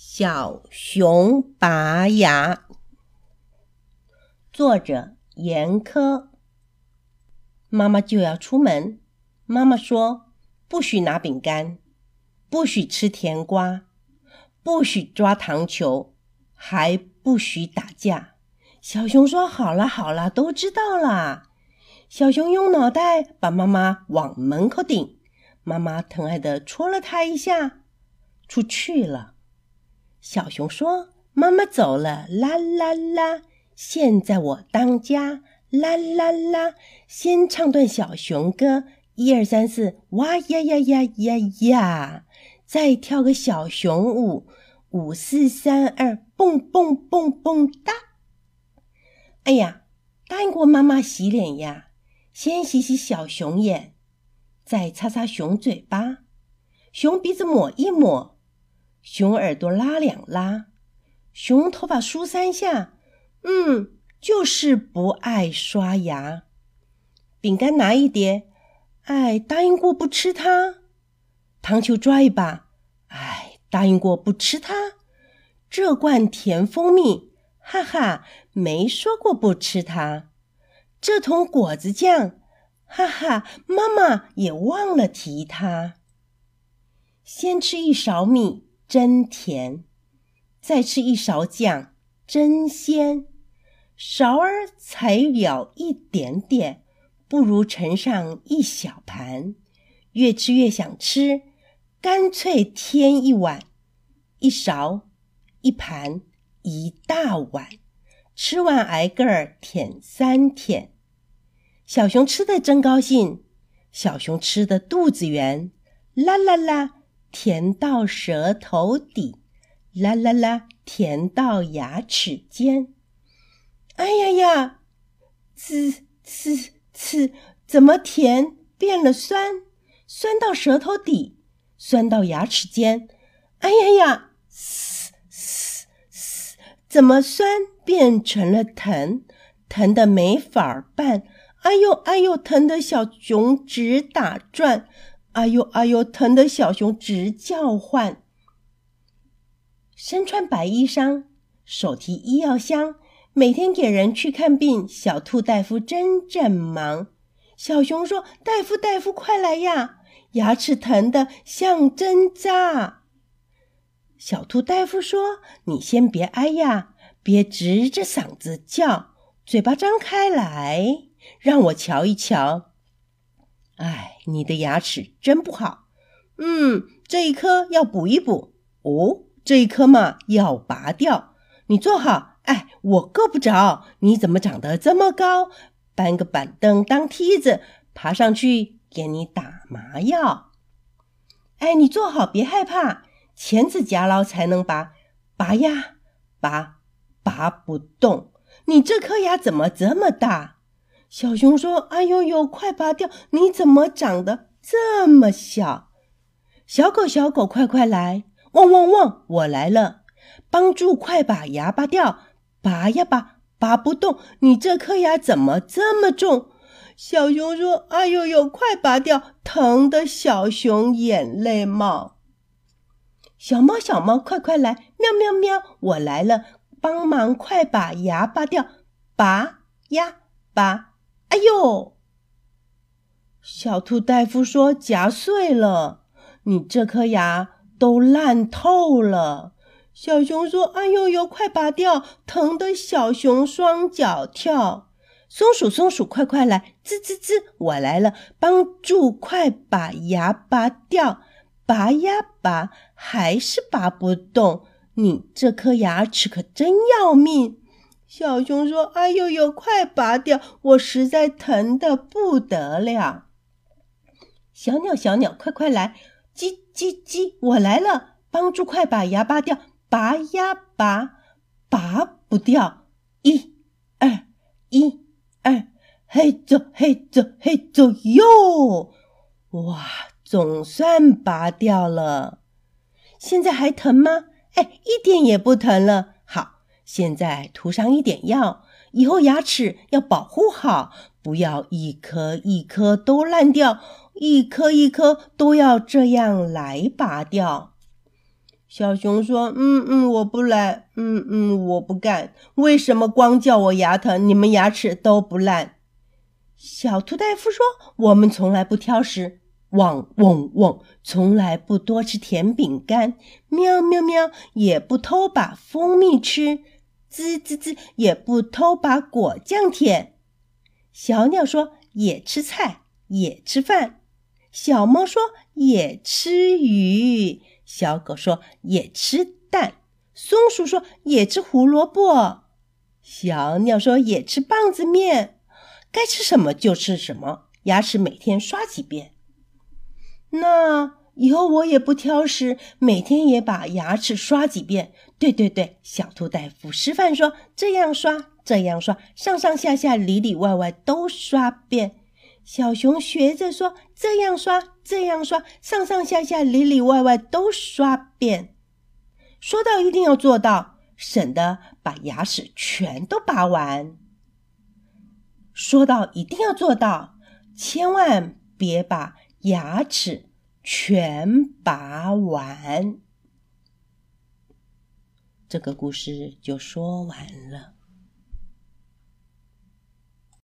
小熊拔牙，作者严苛。妈妈就要出门，妈妈说：“不许拿饼干，不许吃甜瓜，不许抓糖球，还不许打架。”小熊说：“好了好了，都知道了。”小熊用脑袋把妈妈往门口顶，妈妈疼爱的戳了他一下，出去了。小熊说：“妈妈走了，啦啦啦！现在我当家，啦啦啦！先唱段小熊歌，一二三四，哇呀呀呀呀呀！再跳个小熊舞，五四三二，蹦蹦蹦蹦哒！哎呀，答应过妈妈洗脸呀，先洗洗小熊眼，再擦擦熊嘴巴，熊鼻子抹一抹。”熊耳朵拉两拉，熊头发梳三下，嗯，就是不爱刷牙。饼干拿一叠，哎，答应过不吃它。糖球抓一把，哎，答应过不吃它。这罐甜蜂蜜，哈哈，没说过不吃它。这桶果子酱，哈哈，妈妈也忘了提它。先吃一勺米。真甜，再吃一勺酱，真鲜。勺儿才舀一点点，不如盛上一小盘。越吃越想吃，干脆添一碗。一勺，一盘，一大碗。吃完挨个儿舔三舔。小熊吃的真高兴，小熊吃的肚子圆，啦啦啦。甜到舌头底，啦啦啦，甜到牙齿尖。哎呀呀，呲呲呲，怎么甜变了酸？酸到舌头底，酸到牙齿尖。哎呀呀，嘶嘶嘶，怎么酸变成了疼？疼得没法办。哎呦哎呦，疼得小熊直打转。哎呦哎呦，疼得小熊直叫唤。身穿白衣裳，手提医药箱，每天给人去看病。小兔大夫真正忙。小熊说：“大夫大夫，快来呀！牙齿疼得像针扎。”小兔大夫说：“你先别哎呀，别直着嗓子叫，嘴巴张开来，让我瞧一瞧。”哎，你的牙齿真不好。嗯，这一颗要补一补。哦，这一颗嘛要拔掉。你坐好。哎，我够不着。你怎么长得这么高？搬个板凳当梯子，爬上去给你打麻药。哎，你坐好，别害怕。钳子夹牢才能拔。拔呀，拔，拔不动。你这颗牙怎么这么大？小熊说：“哎呦呦，快拔掉！你怎么长得这么小？”小狗，小狗，快快来！汪汪汪！我来了，帮助快把牙拔掉！拔呀拔，拔不动！你这颗牙怎么这么重？小熊说：“哎呦呦，快拔掉！疼的小熊眼泪冒。”小猫，小猫，快快来！喵喵喵！我来了，帮忙快把牙拔掉！拔呀拔！哎呦！小兔大夫说夹碎了，你这颗牙都烂透了。小熊说：“哎呦呦，快拔掉，疼得小熊双脚跳。”松鼠，松鼠，快快来！吱吱吱，我来了，帮助快把牙拔掉。拔呀拔，还是拔不动。你这颗牙齿可真要命。小熊说：“哎呦呦，快拔掉！我实在疼得不得了。”小鸟，小鸟，快快来！叽叽叽，我来了，帮助快把牙拔掉！拔呀拔，拔不掉！一、二，一、二，嘿走，嘿走，嘿走哟！哇，总算拔掉了。现在还疼吗？哎，一点也不疼了。现在涂上一点药，以后牙齿要保护好，不要一颗一颗都烂掉，一颗一颗都要这样来拔掉。小熊说：“嗯嗯，我不来。嗯嗯，我不干。为什么光叫我牙疼，你们牙齿都不烂？”小兔大夫说：“我们从来不挑食，汪汪汪，从来不多吃甜饼干，喵喵喵，也不偷把蜂蜜吃，滋滋滋，也不偷把果酱舔。”小鸟说：“也吃菜，也吃饭。”小猫说：“也吃鱼。”小狗说：“也吃蛋。”松鼠说：“也吃胡萝卜。”小鸟说：“也吃棒子面。”该吃什么就吃什么，牙齿每天刷几遍。那以后我也不挑食，每天也把牙齿刷几遍。对对对，小兔大夫示范说：“这样刷，这样刷，上上下下，里里外外都刷遍。”小熊学着说：“这样刷，这样刷，上上下下，里里外外都刷遍。”说到一定要做到，省得把牙齿全都拔完。说到一定要做到，千万别把牙齿全拔完。这个故事就说完了。